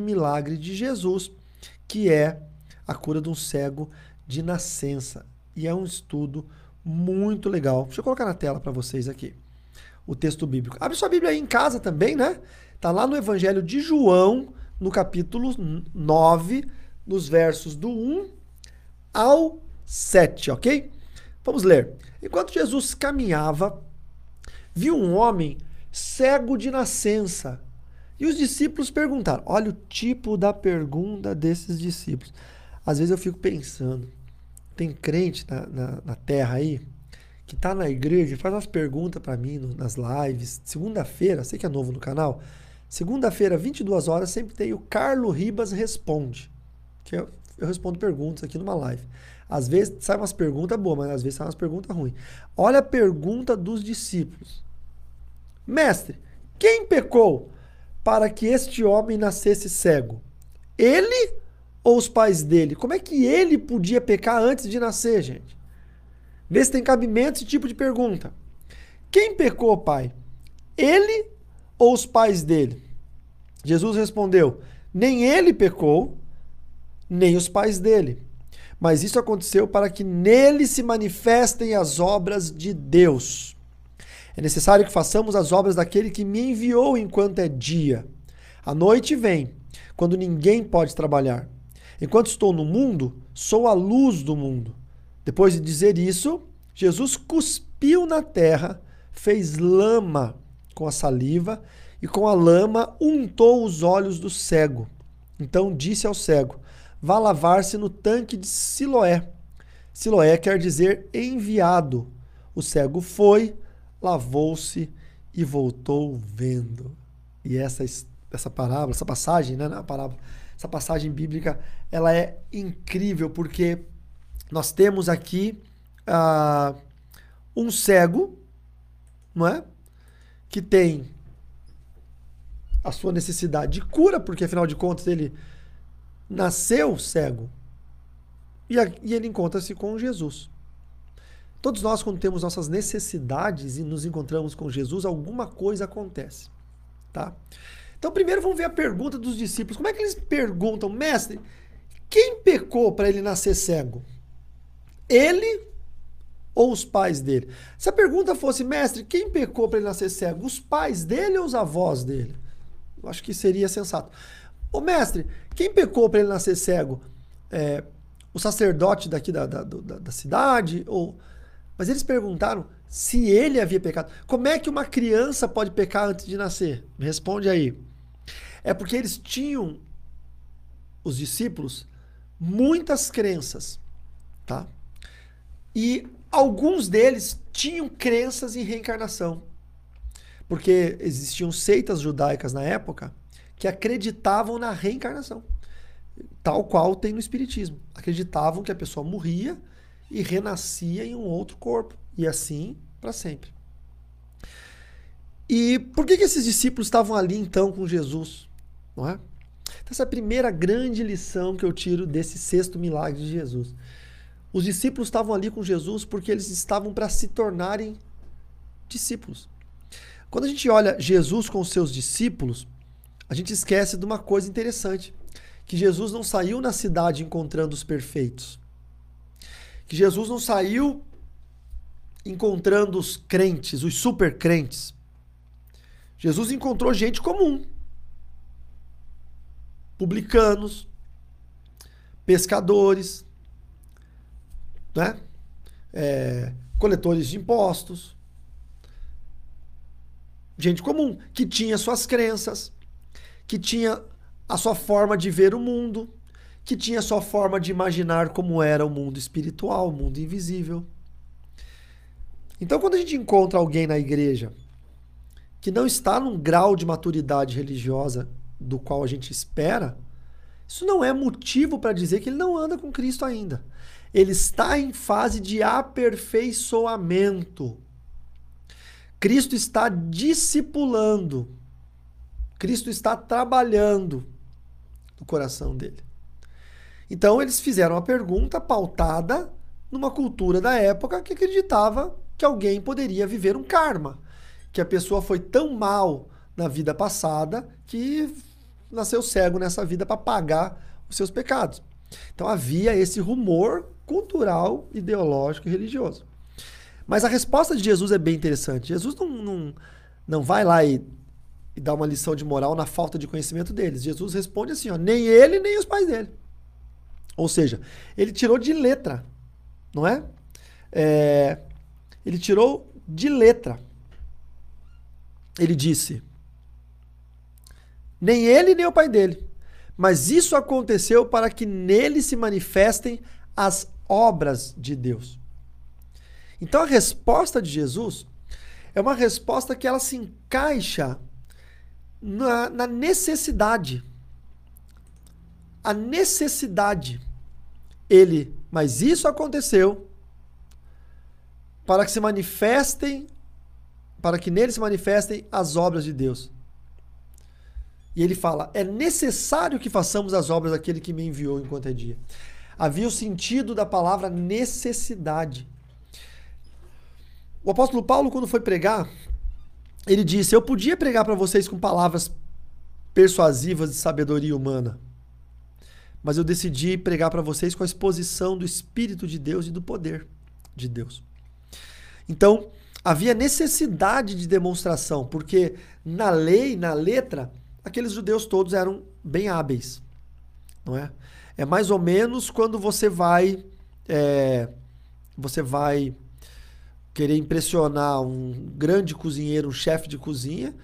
milagre de Jesus, que é a cura de um cego de nascença. E é um estudo muito legal. Deixa eu colocar na tela para vocês aqui o texto bíblico. Abre sua Bíblia aí em casa também, né? Tá lá no Evangelho de João, no capítulo 9, nos versos do 1 ao 7, ok? Vamos ler. Enquanto Jesus caminhava, viu um homem cego de nascença. E os discípulos perguntaram: olha o tipo da pergunta desses discípulos. Às vezes eu fico pensando, tem crente na, na, na terra aí que tá na igreja faz umas perguntas para mim no, nas lives. Segunda-feira, sei que é novo no canal. Segunda-feira, 22 horas, sempre tem o Carlo Ribas Responde. Que eu, eu respondo perguntas aqui numa live. Às vezes sai umas perguntas boas, mas às vezes sai umas perguntas ruins. Olha a pergunta dos discípulos. Mestre, quem pecou para que este homem nascesse cego? Ele ou os pais dele? Como é que ele podia pecar antes de nascer, gente? Vê se tem cabimento esse tipo de pergunta. Quem pecou, pai? Ele ou os pais dele? Jesus respondeu: Nem ele pecou, nem os pais dele. Mas isso aconteceu para que nele se manifestem as obras de Deus. É necessário que façamos as obras daquele que me enviou enquanto é dia. A noite vem, quando ninguém pode trabalhar. Enquanto estou no mundo, sou a luz do mundo. Depois de dizer isso, Jesus cuspiu na terra, fez lama com a saliva e com a lama untou os olhos do cego. Então disse ao cego: Vá lavar-se no tanque de Siloé. Siloé quer dizer enviado. O cego foi, lavou-se e voltou vendo. E essa essa parábola, essa passagem, né, a parábola, essa passagem bíblica, ela é incrível porque nós temos aqui uh, um cego, não é? Que tem a sua necessidade de cura, porque afinal de contas ele nasceu cego. E, e ele encontra-se com Jesus. Todos nós, quando temos nossas necessidades e nos encontramos com Jesus, alguma coisa acontece. Tá? Então, primeiro vamos ver a pergunta dos discípulos. Como é que eles perguntam, mestre, quem pecou para ele nascer cego? Ele ou os pais dele? Se a pergunta fosse, mestre, quem pecou para ele nascer cego? Os pais dele ou os avós dele? Eu acho que seria sensato. Ô mestre, quem pecou para ele nascer cego? É, o sacerdote daqui da, da, da, da cidade? Ou... Mas eles perguntaram se ele havia pecado. Como é que uma criança pode pecar antes de nascer? Me responde aí. É porque eles tinham, os discípulos, muitas crenças, tá? E alguns deles tinham crenças em reencarnação. Porque existiam seitas judaicas na época que acreditavam na reencarnação, tal qual tem no Espiritismo. Acreditavam que a pessoa morria e renascia em um outro corpo, e assim para sempre. E por que, que esses discípulos estavam ali então com Jesus? Não é? Então, essa é a primeira grande lição que eu tiro desse sexto milagre de Jesus. Os discípulos estavam ali com Jesus porque eles estavam para se tornarem discípulos. Quando a gente olha Jesus com os seus discípulos, a gente esquece de uma coisa interessante: que Jesus não saiu na cidade encontrando os perfeitos. Que Jesus não saiu encontrando os crentes, os super crentes. Jesus encontrou gente comum. Publicanos, pescadores, né? É, coletores de impostos, gente comum, que tinha suas crenças, que tinha a sua forma de ver o mundo, que tinha sua forma de imaginar como era o mundo espiritual, o mundo invisível. Então, quando a gente encontra alguém na igreja que não está num grau de maturidade religiosa do qual a gente espera, isso não é motivo para dizer que ele não anda com Cristo ainda ele está em fase de aperfeiçoamento. Cristo está discipulando. Cristo está trabalhando no coração dele. Então eles fizeram a pergunta pautada numa cultura da época que acreditava que alguém poderia viver um karma, que a pessoa foi tão mal na vida passada que nasceu cego nessa vida para pagar os seus pecados. Então havia esse rumor cultural, ideológico e religioso. Mas a resposta de Jesus é bem interessante. Jesus não, não, não vai lá e, e dá uma lição de moral na falta de conhecimento deles. Jesus responde assim: ó, nem ele, nem os pais dele. Ou seja, ele tirou de letra, não é? é ele tirou de letra. Ele disse: nem ele, nem o pai dele. Mas isso aconteceu para que nele se manifestem as obras de Deus. Então a resposta de Jesus é uma resposta que ela se encaixa na, na necessidade. A necessidade. Ele, mas isso aconteceu para que se manifestem, para que nele se manifestem as obras de Deus. E ele fala: é necessário que façamos as obras daquele que me enviou enquanto é dia. Havia o sentido da palavra necessidade. O apóstolo Paulo, quando foi pregar, ele disse: Eu podia pregar para vocês com palavras persuasivas de sabedoria humana, mas eu decidi pregar para vocês com a exposição do Espírito de Deus e do poder de Deus. Então, havia necessidade de demonstração, porque na lei, na letra, aqueles judeus todos eram bem hábeis, não é? É mais ou menos quando você vai é, você vai querer impressionar um grande cozinheiro, um chefe de cozinha,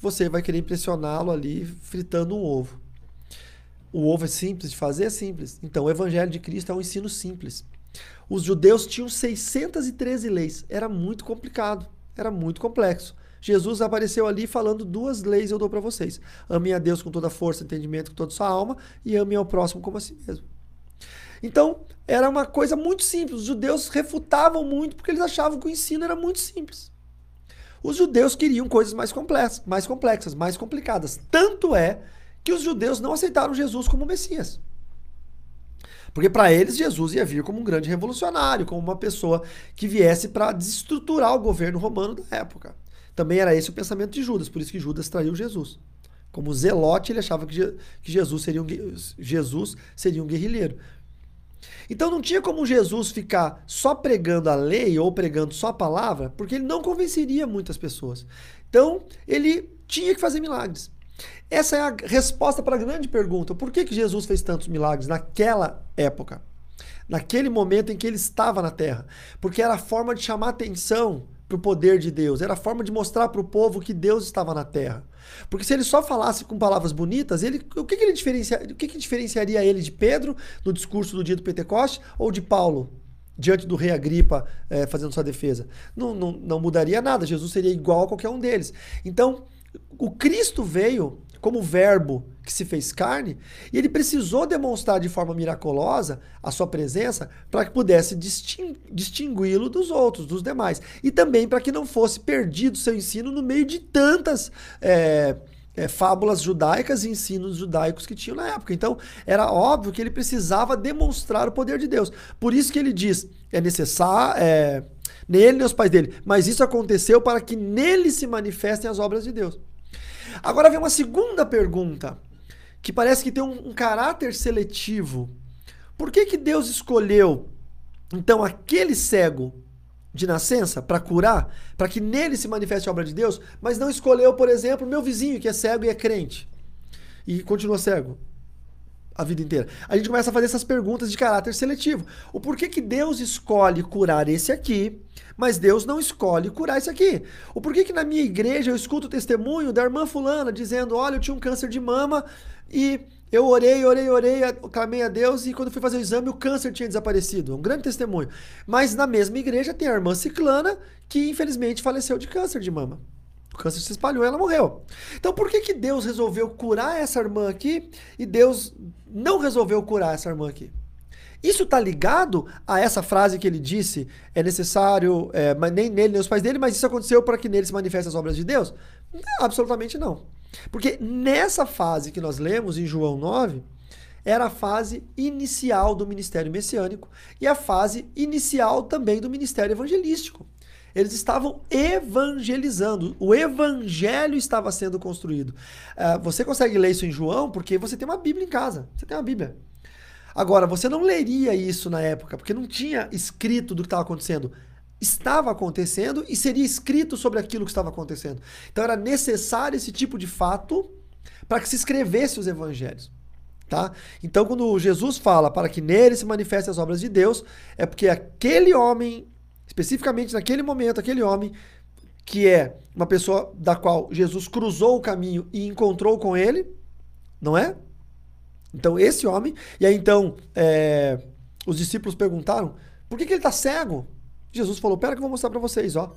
você vai querer impressioná-lo ali fritando um ovo. O ovo é simples de fazer? É simples. Então, o Evangelho de Cristo é um ensino simples. Os judeus tinham 613 leis. Era muito complicado. Era muito complexo. Jesus apareceu ali falando duas leis eu dou para vocês. Ame a Deus com toda a força, entendimento, com toda a sua alma e ame ao próximo como a si mesmo. Então, era uma coisa muito simples. Os judeus refutavam muito porque eles achavam que o ensino era muito simples. Os judeus queriam coisas mais complexas, mais complexas, mais complicadas. Tanto é que os judeus não aceitaram Jesus como Messias. Porque para eles Jesus ia vir como um grande revolucionário, como uma pessoa que viesse para desestruturar o governo romano da época. Também era esse o pensamento de Judas, por isso que Judas traiu Jesus. Como zelote, ele achava que, Jesus, seria um, Jesus seria um guerrilheiro. Então não tinha como Jesus ficar só pregando a lei ou pregando só a palavra, porque ele não convenceria muitas pessoas. Então ele tinha que fazer milagres. Essa é a resposta para a grande pergunta: por que, que Jesus fez tantos milagres naquela época? Naquele momento em que ele estava na terra? Porque era a forma de chamar atenção para o poder de Deus, era a forma de mostrar para o povo que Deus estava na terra. Porque se ele só falasse com palavras bonitas, ele, o, que, que ele diferencia, o que, que diferenciaria ele de Pedro no discurso do dia do Pentecoste ou de Paulo diante do rei Agripa é, fazendo sua defesa? Não, não, não mudaria nada, Jesus seria igual a qualquer um deles. Então, o Cristo veio como verbo que se fez carne, e ele precisou demonstrar de forma miraculosa a sua presença para que pudesse distingui-lo dos outros, dos demais. E também para que não fosse perdido seu ensino no meio de tantas é, é, fábulas judaicas e ensinos judaicos que tinham na época. Então, era óbvio que ele precisava demonstrar o poder de Deus. Por isso que ele diz: é necessário. É, nele e os pais dele. Mas isso aconteceu para que nele se manifestem as obras de Deus. Agora vem uma segunda pergunta, que parece que tem um, um caráter seletivo. Por que, que Deus escolheu, então, aquele cego de nascença para curar, para que nele se manifeste a obra de Deus, mas não escolheu, por exemplo, meu vizinho que é cego e é crente e continua cego a vida inteira. A gente começa a fazer essas perguntas de caráter seletivo. O porquê que Deus escolhe curar esse aqui mas Deus não escolhe curar isso aqui. O porquê que na minha igreja eu escuto o testemunho da irmã fulana dizendo, olha, eu tinha um câncer de mama e eu orei, orei, orei, clamei a Deus e quando fui fazer o exame o câncer tinha desaparecido. Um grande testemunho. Mas na mesma igreja tem a irmã Ciclana que infelizmente faleceu de câncer de mama. Câncer se espalhou e ela morreu. Então por que, que Deus resolveu curar essa irmã aqui e Deus não resolveu curar essa irmã aqui? Isso está ligado a essa frase que ele disse: é necessário, é, mas nem nele, nem os pais dele, mas isso aconteceu para que nele se manifestem as obras de Deus? Não, absolutamente não. Porque nessa fase que nós lemos em João 9, era a fase inicial do ministério messiânico e a fase inicial também do ministério evangelístico. Eles estavam evangelizando. O evangelho estava sendo construído. Uh, você consegue ler isso em João porque você tem uma Bíblia em casa. Você tem uma Bíblia. Agora, você não leria isso na época, porque não tinha escrito do que estava acontecendo. Estava acontecendo e seria escrito sobre aquilo que estava acontecendo. Então era necessário esse tipo de fato para que se escrevesse os evangelhos. Tá? Então, quando Jesus fala para que nele se manifestem as obras de Deus, é porque aquele homem, especificamente naquele momento, aquele homem, que é uma pessoa da qual Jesus cruzou o caminho e encontrou com ele, não é? Então, esse homem, e aí então é, os discípulos perguntaram: por que, que ele está cego? Jesus falou: pera que eu vou mostrar para vocês, ó.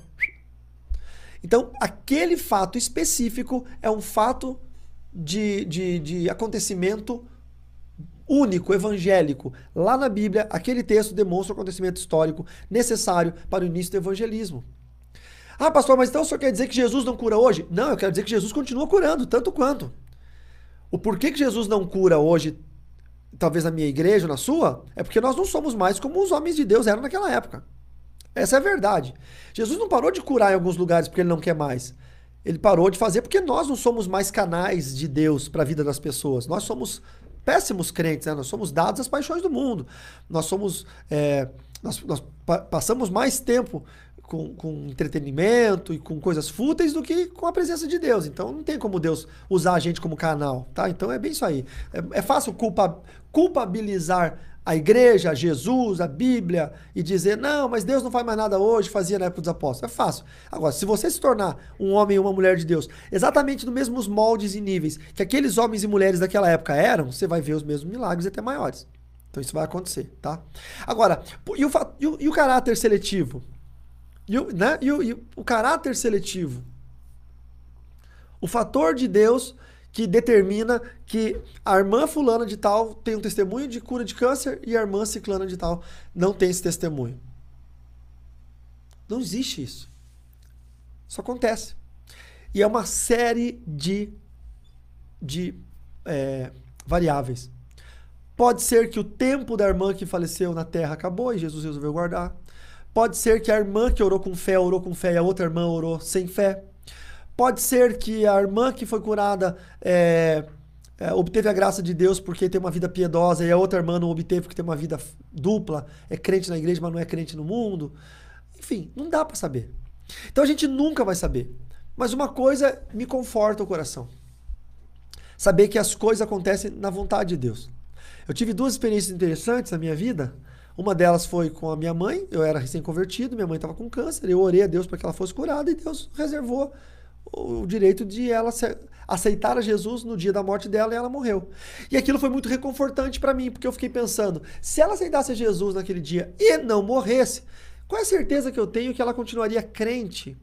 Então, aquele fato específico é um fato de, de, de acontecimento único, evangélico. Lá na Bíblia, aquele texto demonstra o acontecimento histórico necessário para o início do evangelismo. Ah, pastor, mas então o senhor quer dizer que Jesus não cura hoje? Não, eu quero dizer que Jesus continua curando, tanto quanto. O porquê que Jesus não cura hoje, talvez na minha igreja, na sua, é porque nós não somos mais como os homens de Deus eram naquela época. Essa é a verdade. Jesus não parou de curar em alguns lugares porque ele não quer mais. Ele parou de fazer porque nós não somos mais canais de Deus para a vida das pessoas. Nós somos péssimos crentes, né? nós somos dados às paixões do mundo. Nós somos. É, nós, nós pa passamos mais tempo com, com, entretenimento e com coisas fúteis do que com a presença de Deus. Então não tem como Deus usar a gente como canal, tá? Então é bem isso aí. É, é fácil culpa, culpabilizar a igreja, Jesus, a Bíblia e dizer, não, mas Deus não faz mais nada hoje, fazia na época dos apóstolos. É fácil. Agora, se você se tornar um homem e uma mulher de Deus, exatamente nos mesmos moldes e níveis que aqueles homens e mulheres daquela época eram, você vai ver os mesmos milagres até maiores. Então isso vai acontecer, tá? Agora, e o, e o, e o caráter seletivo? E o, né? e, o, e o caráter seletivo? O fator de Deus que determina que a irmã fulana de tal tem um testemunho de cura de câncer e a irmã ciclana de tal não tem esse testemunho. Não existe isso. Isso acontece. E é uma série de, de é, variáveis. Pode ser que o tempo da irmã que faleceu na terra acabou e Jesus resolveu guardar. Pode ser que a irmã que orou com fé, orou com fé e a outra irmã orou sem fé. Pode ser que a irmã que foi curada é, é, obteve a graça de Deus porque tem uma vida piedosa e a outra irmã não obteve porque tem uma vida dupla, é crente na igreja, mas não é crente no mundo. Enfim, não dá para saber. Então a gente nunca vai saber. Mas uma coisa me conforta o coração: saber que as coisas acontecem na vontade de Deus. Eu tive duas experiências interessantes na minha vida. Uma delas foi com a minha mãe, eu era recém-convertido, minha mãe estava com câncer, eu orei a Deus para que ela fosse curada e Deus reservou o direito de ela aceitar a Jesus no dia da morte dela e ela morreu. E aquilo foi muito reconfortante para mim, porque eu fiquei pensando, se ela aceitasse Jesus naquele dia e não morresse, qual é a certeza que eu tenho que ela continuaria crente?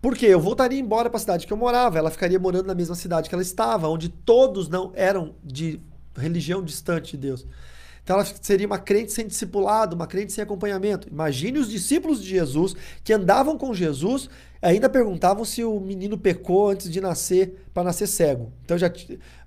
Porque eu voltaria embora para a cidade que eu morava, ela ficaria morando na mesma cidade que ela estava, onde todos não eram de religião distante de Deus. Então ela seria uma crente sem discipulado, uma crente sem acompanhamento. Imagine os discípulos de Jesus que andavam com Jesus, ainda perguntavam se o menino pecou antes de nascer, para nascer cego. Então já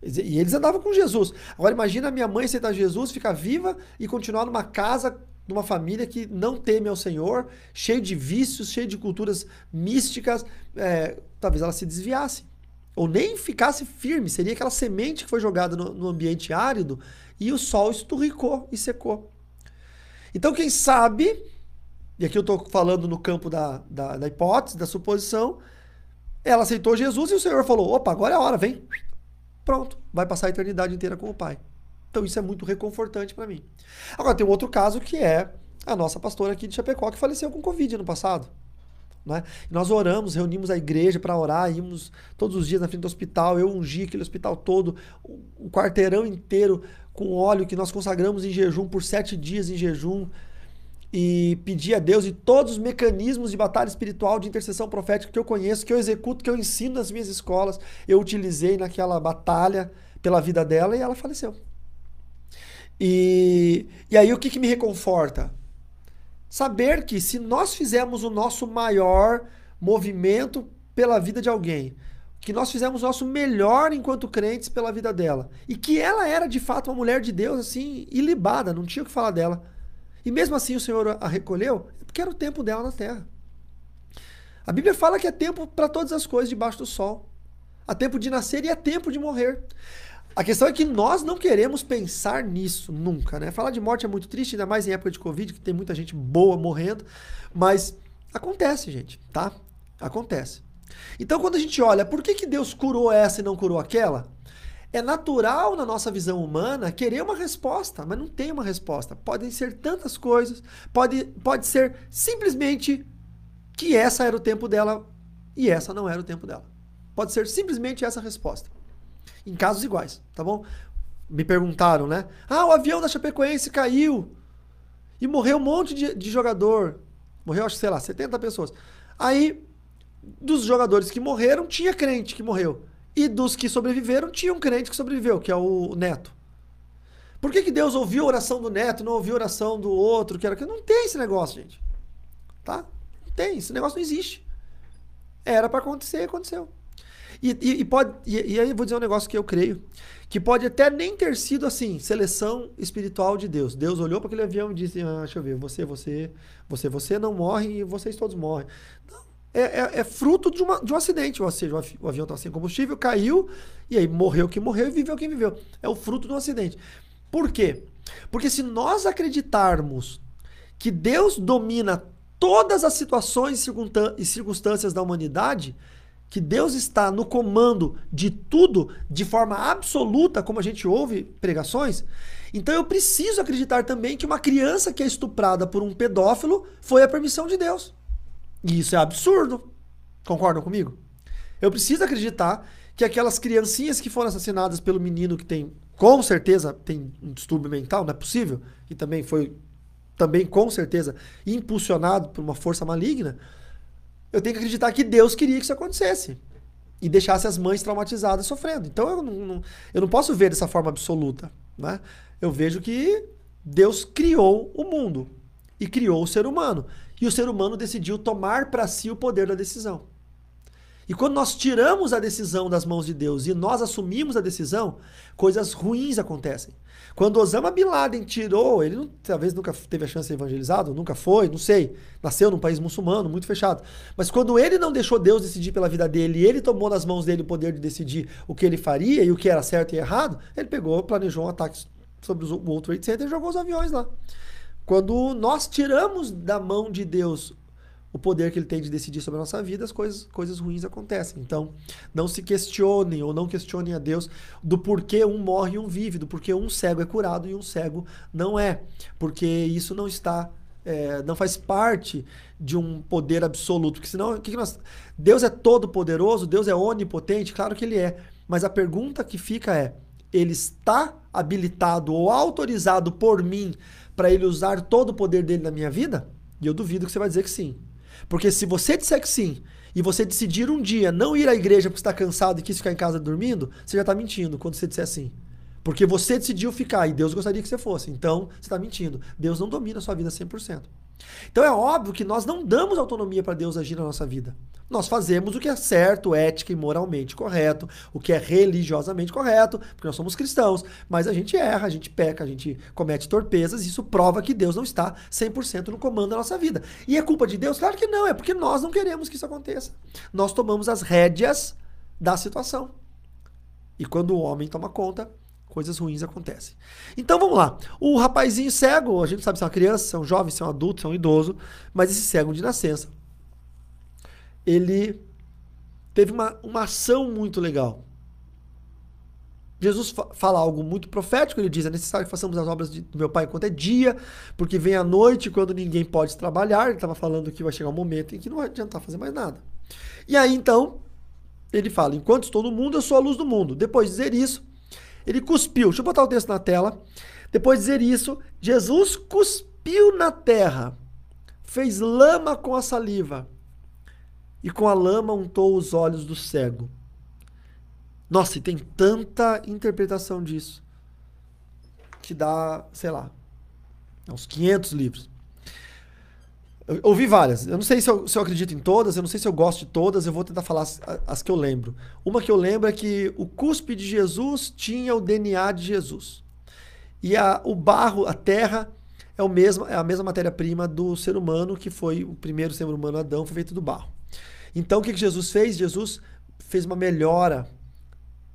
e eles andavam com Jesus. Agora imagina a minha mãe aceitar Jesus, ficar viva e continuar numa casa numa família que não teme ao Senhor, cheio de vícios, cheio de culturas místicas, é, talvez ela se desviasse. Ou nem ficasse firme, seria aquela semente que foi jogada no, no ambiente árido e o sol esturricou e secou. Então, quem sabe, e aqui eu estou falando no campo da, da, da, hipótese, da suposição, ela aceitou Jesus e o Senhor falou: opa, agora é a hora, vem. Pronto, vai passar a eternidade inteira com o Pai. Então, isso é muito reconfortante para mim. Agora, tem um outro caso que é a nossa pastora aqui de Chapecó, que faleceu com Covid no passado. Né? Nós oramos, reunimos a igreja para orar, íamos todos os dias na frente do hospital, eu ungi aquele hospital todo, o quarteirão inteiro com óleo que nós consagramos em jejum por sete dias em jejum e pedi a Deus e todos os mecanismos de batalha espiritual, de intercessão profética que eu conheço, que eu executo, que eu ensino nas minhas escolas, eu utilizei naquela batalha pela vida dela e ela faleceu. E, e aí o que, que me reconforta? Saber que se nós fizermos o nosso maior movimento pela vida de alguém, que nós fizemos o nosso melhor enquanto crentes pela vida dela, e que ela era de fato uma mulher de Deus assim, ilibada, não tinha o que falar dela. E mesmo assim o Senhor a recolheu, é porque era o tempo dela na terra. A Bíblia fala que é tempo para todas as coisas debaixo do sol. Há tempo de nascer e é tempo de morrer. A questão é que nós não queremos pensar nisso nunca, né? Falar de morte é muito triste, ainda mais em época de Covid, que tem muita gente boa morrendo, mas acontece, gente, tá? Acontece. Então, quando a gente olha, por que, que Deus curou essa e não curou aquela? É natural na nossa visão humana querer uma resposta, mas não tem uma resposta. Podem ser tantas coisas, pode, pode ser simplesmente que essa era o tempo dela e essa não era o tempo dela. Pode ser simplesmente essa resposta. Em casos iguais, tá bom? Me perguntaram, né? Ah, o avião da Chapecoense caiu e morreu um monte de, de jogador. Morreu, acho que, sei lá, 70 pessoas. Aí, dos jogadores que morreram, tinha crente que morreu. E dos que sobreviveram, tinha um crente que sobreviveu, que é o Neto. Por que, que Deus ouviu a oração do Neto, não ouviu a oração do outro? Que era que Não tem esse negócio, gente. Tá? Não tem, esse negócio não existe. Era para acontecer aconteceu. E, e, e pode, e, e, aí eu vou dizer um negócio que eu creio, que pode até nem ter sido assim, seleção espiritual de Deus. Deus olhou para aquele avião e disse: ah, deixa eu ver, você, você, você, você não morre e vocês todos morrem. Não, é, é, é fruto de, uma, de um acidente. Ou seja, o avião estava sem combustível, caiu, e aí morreu quem morreu e viveu quem viveu. É o fruto de um acidente. Por quê? Porque se nós acreditarmos que Deus domina todas as situações e circunstâncias da humanidade, que Deus está no comando de tudo de forma absoluta, como a gente ouve pregações, então eu preciso acreditar também que uma criança que é estuprada por um pedófilo foi a permissão de Deus. E isso é absurdo. Concordam comigo? Eu preciso acreditar que aquelas criancinhas que foram assassinadas pelo menino que tem, com certeza, tem um distúrbio mental, não é possível, e também foi, também com certeza, impulsionado por uma força maligna, eu tenho que acreditar que Deus queria que isso acontecesse. E deixasse as mães traumatizadas sofrendo. Então eu não, não, eu não posso ver dessa forma absoluta. Né? Eu vejo que Deus criou o mundo e criou o ser humano. E o ser humano decidiu tomar para si o poder da decisão. E quando nós tiramos a decisão das mãos de Deus e nós assumimos a decisão, coisas ruins acontecem. Quando Osama Bin Laden tirou, ele não, talvez nunca teve a chance de ser evangelizado, nunca foi, não sei. Nasceu num país muçulmano, muito fechado. Mas quando ele não deixou Deus decidir pela vida dele ele tomou nas mãos dele o poder de decidir o que ele faria e o que era certo e errado, ele pegou, planejou um ataque sobre o World Trade Center e jogou os aviões lá. Quando nós tiramos da mão de Deus o poder que ele tem de decidir sobre a nossa vida, as coisas, coisas ruins acontecem. Então, não se questionem ou não questionem a Deus do porquê um morre e um vive, do porquê um cego é curado e um cego não é. Porque isso não está, é, não faz parte de um poder absoluto. Porque senão, que, que nós. Deus é todo poderoso, Deus é onipotente, claro que ele é. Mas a pergunta que fica é: ele está habilitado ou autorizado por mim para ele usar todo o poder dele na minha vida? E eu duvido que você vai dizer que sim. Porque se você disser que sim, e você decidir um dia não ir à igreja porque está cansado e quis ficar em casa dormindo, você já está mentindo quando você disser sim. Porque você decidiu ficar e Deus gostaria que você fosse. Então, você está mentindo. Deus não domina a sua vida 100%. Então é óbvio que nós não damos autonomia para Deus agir na nossa vida. Nós fazemos o que é certo, ética e moralmente correto, o que é religiosamente correto, porque nós somos cristãos, mas a gente erra, a gente peca, a gente comete torpezas, e isso prova que Deus não está 100% no comando da nossa vida. E é culpa de Deus? Claro que não, é porque nós não queremos que isso aconteça. Nós tomamos as rédeas da situação. E quando o homem toma conta, coisas ruins acontecem. Então vamos lá. O rapazinho cego, a gente sabe se é uma criança, se é um jovem, se é um adulto, se é um idoso, mas esse cego de nascença, ele teve uma, uma ação muito legal. Jesus fa fala algo muito profético, ele diz: é necessário que façamos as obras de, do meu Pai enquanto é dia, porque vem a noite quando ninguém pode trabalhar. Ele estava falando que vai chegar um momento em que não vai adiantar fazer mais nada. E aí então, ele fala: enquanto estou no mundo, eu sou a luz do mundo. Depois de dizer isso, ele cuspiu. Deixa eu botar o texto na tela. Depois de dizer isso, Jesus cuspiu na terra, fez lama com a saliva e com a lama untou os olhos do cego. Nossa, e tem tanta interpretação disso que dá, sei lá, uns 500 livros. Eu ouvi várias. Eu não sei se eu, se eu, acredito em todas, eu não sei se eu gosto de todas, eu vou tentar falar as, as, que eu lembro. Uma que eu lembro é que o cuspe de Jesus tinha o DNA de Jesus. E a, o barro, a terra, é, o mesmo, é a mesma matéria-prima do ser humano, que foi o primeiro ser humano, Adão, foi feito do barro. Então o que, que Jesus fez? Jesus fez uma melhora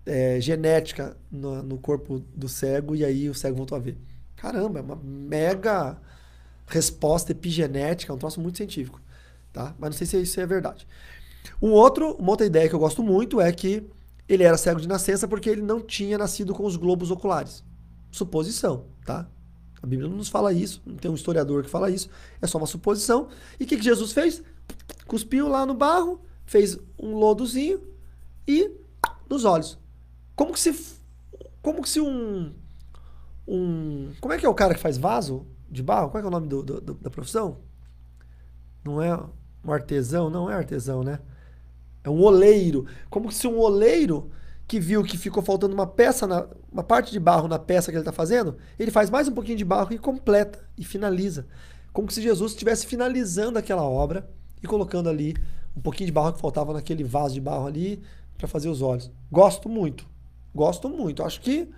é, genética no, no, corpo do cego e aí o cego voltou a ver. Caramba, é uma mega resposta epigenética, é um troço muito científico, tá? Mas não sei se isso é verdade. Um outro, uma outra ideia que eu gosto muito é que ele era cego de nascença porque ele não tinha nascido com os globos oculares. Suposição, tá? A Bíblia não nos fala isso, não tem um historiador que fala isso, é só uma suposição. E o que, que Jesus fez? Cuspiu lá no barro, fez um lodozinho e nos olhos. Como que se. Como que se um. um como é que é o cara que faz vaso de barro? Qual é, é o nome do, do, da profissão? Não é um artesão? Não é artesão, né? É um oleiro. Como se um oleiro que viu que ficou faltando uma peça, na, uma parte de barro na peça que ele está fazendo, ele faz mais um pouquinho de barro e completa e finaliza. Como se Jesus estivesse finalizando aquela obra e colocando ali um pouquinho de barro que faltava naquele vaso de barro ali para fazer os olhos. Gosto muito. Gosto muito. Acho que.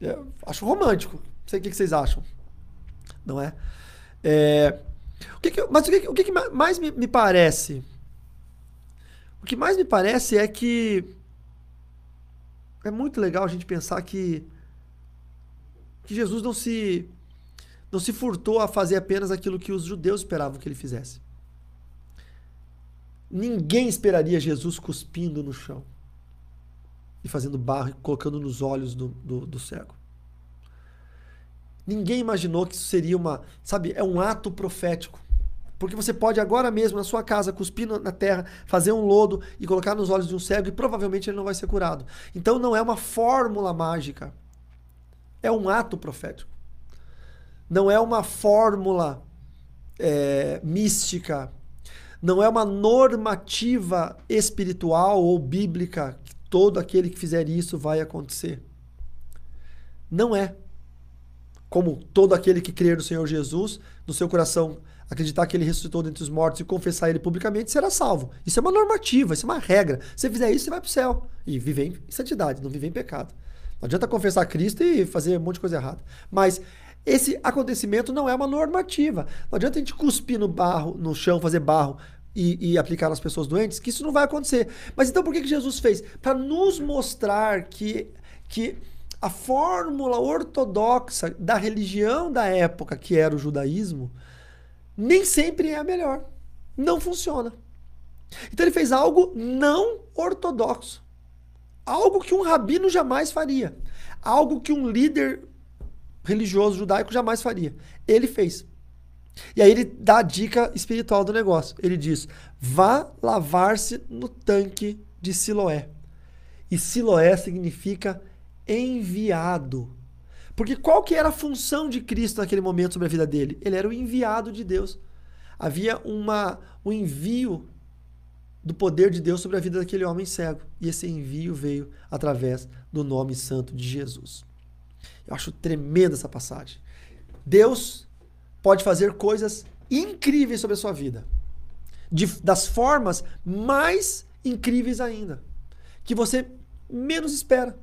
É, acho romântico. Não sei o que, vocês acham. Não é? é o que, que mas o que, o que, mais me, me parece? O que mais me parece é que é muito legal a gente pensar que, que Jesus não se, não se furtou a fazer apenas aquilo que os judeus esperavam que ele fizesse. Ninguém esperaria Jesus cuspindo no chão e fazendo barro e colocando nos olhos do, do, do cego. Ninguém imaginou que isso seria uma, sabe, é um ato profético. Porque você pode agora mesmo, na sua casa, cuspir na terra, fazer um lodo e colocar nos olhos de um cego e provavelmente ele não vai ser curado. Então não é uma fórmula mágica. É um ato profético. Não é uma fórmula é, mística. Não é uma normativa espiritual ou bíblica que todo aquele que fizer isso vai acontecer. Não é. Como todo aquele que crer no Senhor Jesus, no seu coração acreditar que ele ressuscitou dentre os mortos e confessar ele publicamente, será salvo. Isso é uma normativa, isso é uma regra. Se você fizer isso, você vai para o céu. E viver em santidade, não viver em pecado. Não adianta confessar Cristo e fazer um monte de coisa errada. Mas esse acontecimento não é uma normativa. Não adianta a gente cuspir no barro, no chão, fazer barro e, e aplicar nas pessoas doentes, que isso não vai acontecer. Mas então por que, que Jesus fez? Para nos mostrar que, que a fórmula ortodoxa da religião da época, que era o judaísmo, nem sempre é a melhor. Não funciona. Então ele fez algo não ortodoxo. Algo que um rabino jamais faria. Algo que um líder religioso judaico jamais faria. Ele fez. E aí ele dá a dica espiritual do negócio. Ele diz: vá lavar-se no tanque de Siloé. E Siloé significa enviado. Porque qual que era a função de Cristo naquele momento sobre a vida dele? Ele era o enviado de Deus. Havia uma, um envio do poder de Deus sobre a vida daquele homem cego. E esse envio veio através do nome santo de Jesus. Eu acho tremenda essa passagem. Deus pode fazer coisas incríveis sobre a sua vida. De, das formas mais incríveis ainda. Que você menos espera.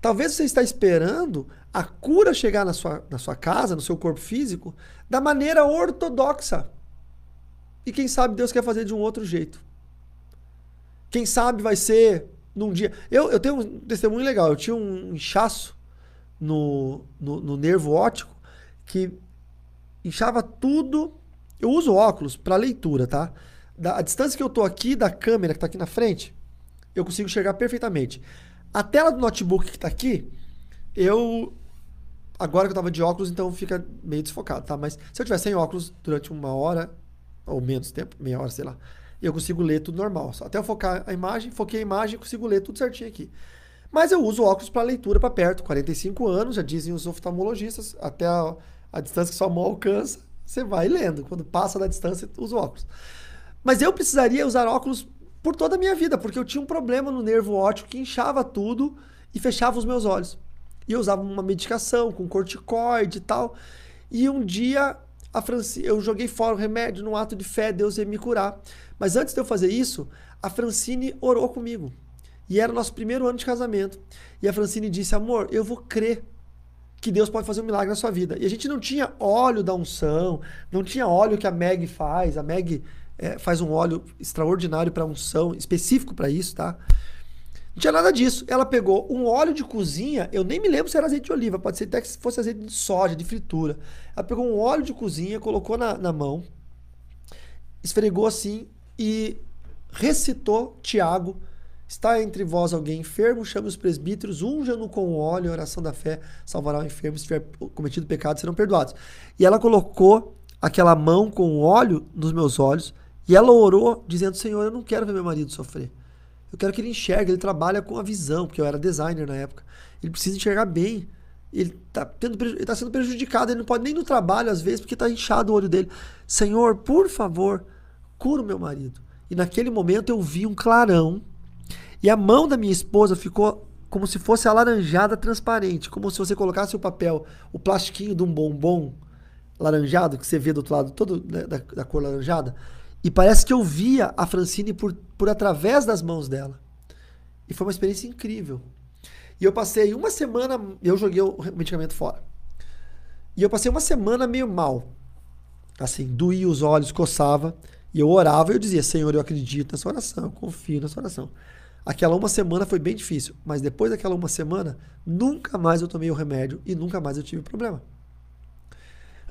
Talvez você está esperando a cura chegar na sua, na sua casa, no seu corpo físico, da maneira ortodoxa. E quem sabe Deus quer fazer de um outro jeito. Quem sabe vai ser num dia. Eu, eu tenho um testemunho legal. Eu tinha um inchaço no, no, no nervo óptico que inchava tudo. Eu uso óculos para leitura, tá? Da, a distância que eu tô aqui da câmera que está aqui na frente, eu consigo enxergar perfeitamente. A tela do notebook que está aqui, eu. Agora que eu estava de óculos, então fica meio desfocado, tá? Mas se eu tiver sem óculos durante uma hora, ou menos tempo, meia hora, sei lá, eu consigo ler tudo normal. Até eu focar a imagem, foquei a imagem, consigo ler tudo certinho aqui. Mas eu uso óculos para leitura para perto, 45 anos, já dizem os oftalmologistas, até a, a distância que sua mão alcança, você vai lendo. Quando passa da distância, usa óculos. Mas eu precisaria usar óculos por toda a minha vida, porque eu tinha um problema no nervo óptico que inchava tudo e fechava os meus olhos. E eu usava uma medicação com corticoide e tal. E um dia a Franci... eu joguei fora o remédio num ato de fé, Deus ia me curar. Mas antes de eu fazer isso, a Francine orou comigo. E era o nosso primeiro ano de casamento. E a Francine disse: Amor, eu vou crer que Deus pode fazer um milagre na sua vida. E a gente não tinha óleo da unção, não tinha óleo que a Meg faz. A Meg é, faz um óleo extraordinário para unção, específico para isso, tá? Não tinha nada disso. Ela pegou um óleo de cozinha, eu nem me lembro se era azeite de oliva, pode ser até que fosse azeite de soja, de fritura. Ela pegou um óleo de cozinha, colocou na, na mão, esfregou assim e recitou Tiago. Está entre vós alguém enfermo, chame os presbíteros, unja-no com óleo, oração da fé salvará o enfermo, se tiver cometido pecado, serão perdoados. E ela colocou aquela mão com óleo nos meus olhos e ela orou, dizendo: Senhor, eu não quero ver meu marido sofrer. Eu quero que ele enxergue, ele trabalha com a visão, porque eu era designer na época. Ele precisa enxergar bem. Ele está tá sendo prejudicado, ele não pode nem no trabalho às vezes, porque está inchado o olho dele. Senhor, por favor, cura o meu marido. E naquele momento eu vi um clarão e a mão da minha esposa ficou como se fosse alaranjada transparente, como se você colocasse o papel, o plastiquinho de um bombom laranjado que você vê do outro lado, todo né, da, da cor laranjada. E parece que eu via a Francine por, por através das mãos dela. E foi uma experiência incrível. E eu passei uma semana, eu joguei o medicamento fora. E eu passei uma semana meio mal. Assim, doía os olhos, coçava. E eu orava e eu dizia: Senhor, eu acredito nessa oração, eu confio nessa oração. Aquela uma semana foi bem difícil, mas depois daquela uma semana, nunca mais eu tomei o remédio e nunca mais eu tive problema.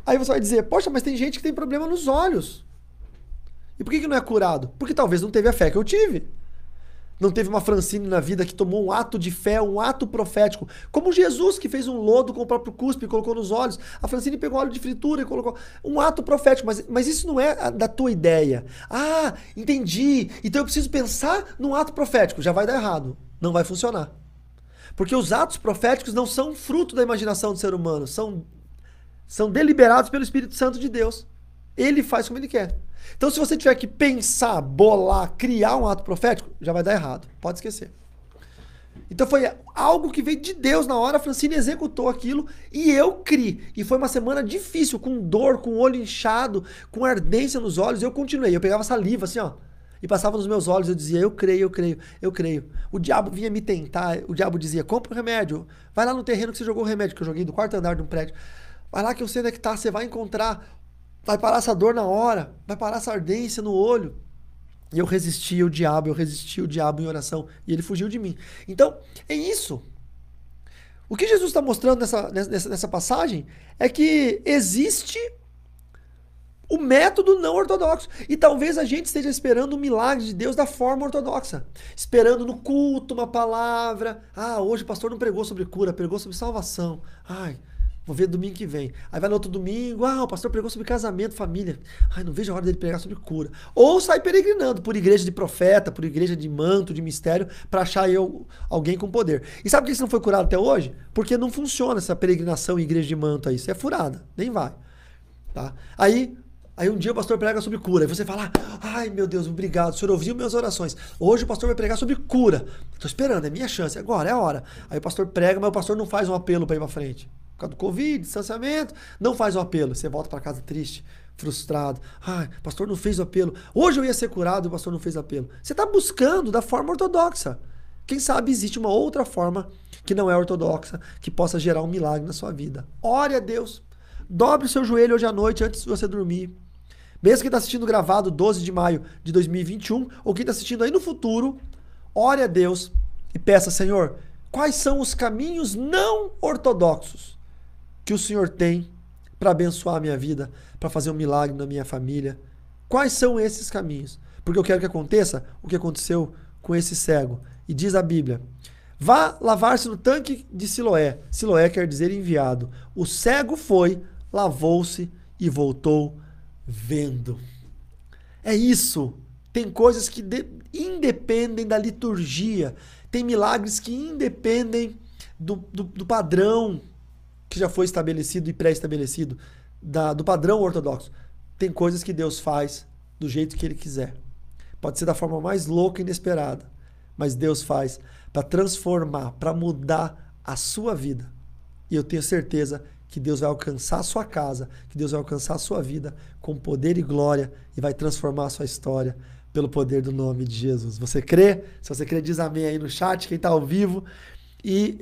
Aí você vai dizer: Poxa, mas tem gente que tem problema nos olhos. E por que, que não é curado? Porque talvez não teve a fé que eu tive. Não teve uma Francine na vida que tomou um ato de fé, um ato profético. Como Jesus, que fez um lodo com o próprio cuspe e colocou nos olhos. A Francine pegou óleo de fritura e colocou. Um ato profético, mas, mas isso não é da tua ideia. Ah, entendi. Então eu preciso pensar num ato profético. Já vai dar errado. Não vai funcionar. Porque os atos proféticos não são fruto da imaginação do ser humano. São, são deliberados pelo Espírito Santo de Deus. Ele faz como ele quer. Então, se você tiver que pensar, bolar, criar um ato profético, já vai dar errado. Pode esquecer. Então foi algo que veio de Deus na hora, a Francine executou aquilo e eu criei. E foi uma semana difícil, com dor, com olho inchado, com ardência nos olhos. Eu continuei, eu pegava saliva assim, ó, e passava nos meus olhos. Eu dizia, eu creio, eu creio, eu creio. O diabo vinha me tentar, o diabo dizia, compra o remédio, vai lá no terreno que você jogou o remédio, que eu joguei do quarto andar de um prédio. Vai lá que eu sei onde é que tá, você vai encontrar Vai parar essa dor na hora, vai parar essa ardência no olho. E eu resisti ao diabo, eu resisti ao diabo em oração e ele fugiu de mim. Então, é isso. O que Jesus está mostrando nessa, nessa, nessa passagem é que existe o método não ortodoxo. E talvez a gente esteja esperando um milagre de Deus da forma ortodoxa. Esperando no culto uma palavra. Ah, hoje o pastor não pregou sobre cura, pregou sobre salvação. Ai, Vou ver domingo que vem. Aí vai no outro domingo, ah, o pastor pregou sobre casamento, família. Ai, não vejo a hora dele pregar sobre cura. Ou sai peregrinando por igreja de profeta, por igreja de manto, de mistério, para achar eu alguém com poder. E sabe por que isso não foi curado até hoje? Porque não funciona essa peregrinação em igreja de manto aí. Isso é furada, nem vai. Tá? Aí Aí um dia o pastor prega sobre cura. Aí você fala, ai meu Deus, obrigado, o senhor ouviu minhas orações. Hoje o pastor vai pregar sobre cura. Estou esperando, é minha chance, agora é a hora. Aí o pastor prega, mas o pastor não faz um apelo para ir para frente por causa do Covid, distanciamento, não faz o apelo. Você volta para casa triste, frustrado. Ai, o pastor não fez o apelo. Hoje eu ia ser curado e o pastor não fez o apelo. Você está buscando da forma ortodoxa. Quem sabe existe uma outra forma que não é ortodoxa, que possa gerar um milagre na sua vida. Ore a Deus. Dobre o seu joelho hoje à noite antes de você dormir. Mesmo quem está assistindo gravado 12 de maio de 2021, ou quem está assistindo aí no futuro, ore a Deus e peça, Senhor, quais são os caminhos não ortodoxos que o Senhor tem para abençoar a minha vida, para fazer um milagre na minha família. Quais são esses caminhos? Porque eu quero que aconteça o que aconteceu com esse cego. E diz a Bíblia: Vá lavar-se no tanque de Siloé. Siloé quer dizer enviado. O cego foi, lavou-se e voltou vendo. É isso. Tem coisas que de, independem da liturgia. Tem milagres que independem do, do, do padrão que já foi estabelecido e pré-estabelecido do padrão ortodoxo. Tem coisas que Deus faz do jeito que Ele quiser. Pode ser da forma mais louca e inesperada, mas Deus faz para transformar, para mudar a sua vida. E eu tenho certeza que Deus vai alcançar a sua casa, que Deus vai alcançar a sua vida com poder e glória e vai transformar a sua história pelo poder do nome de Jesus. Você crê? Se você crê, diz amém aí no chat, quem está ao vivo. E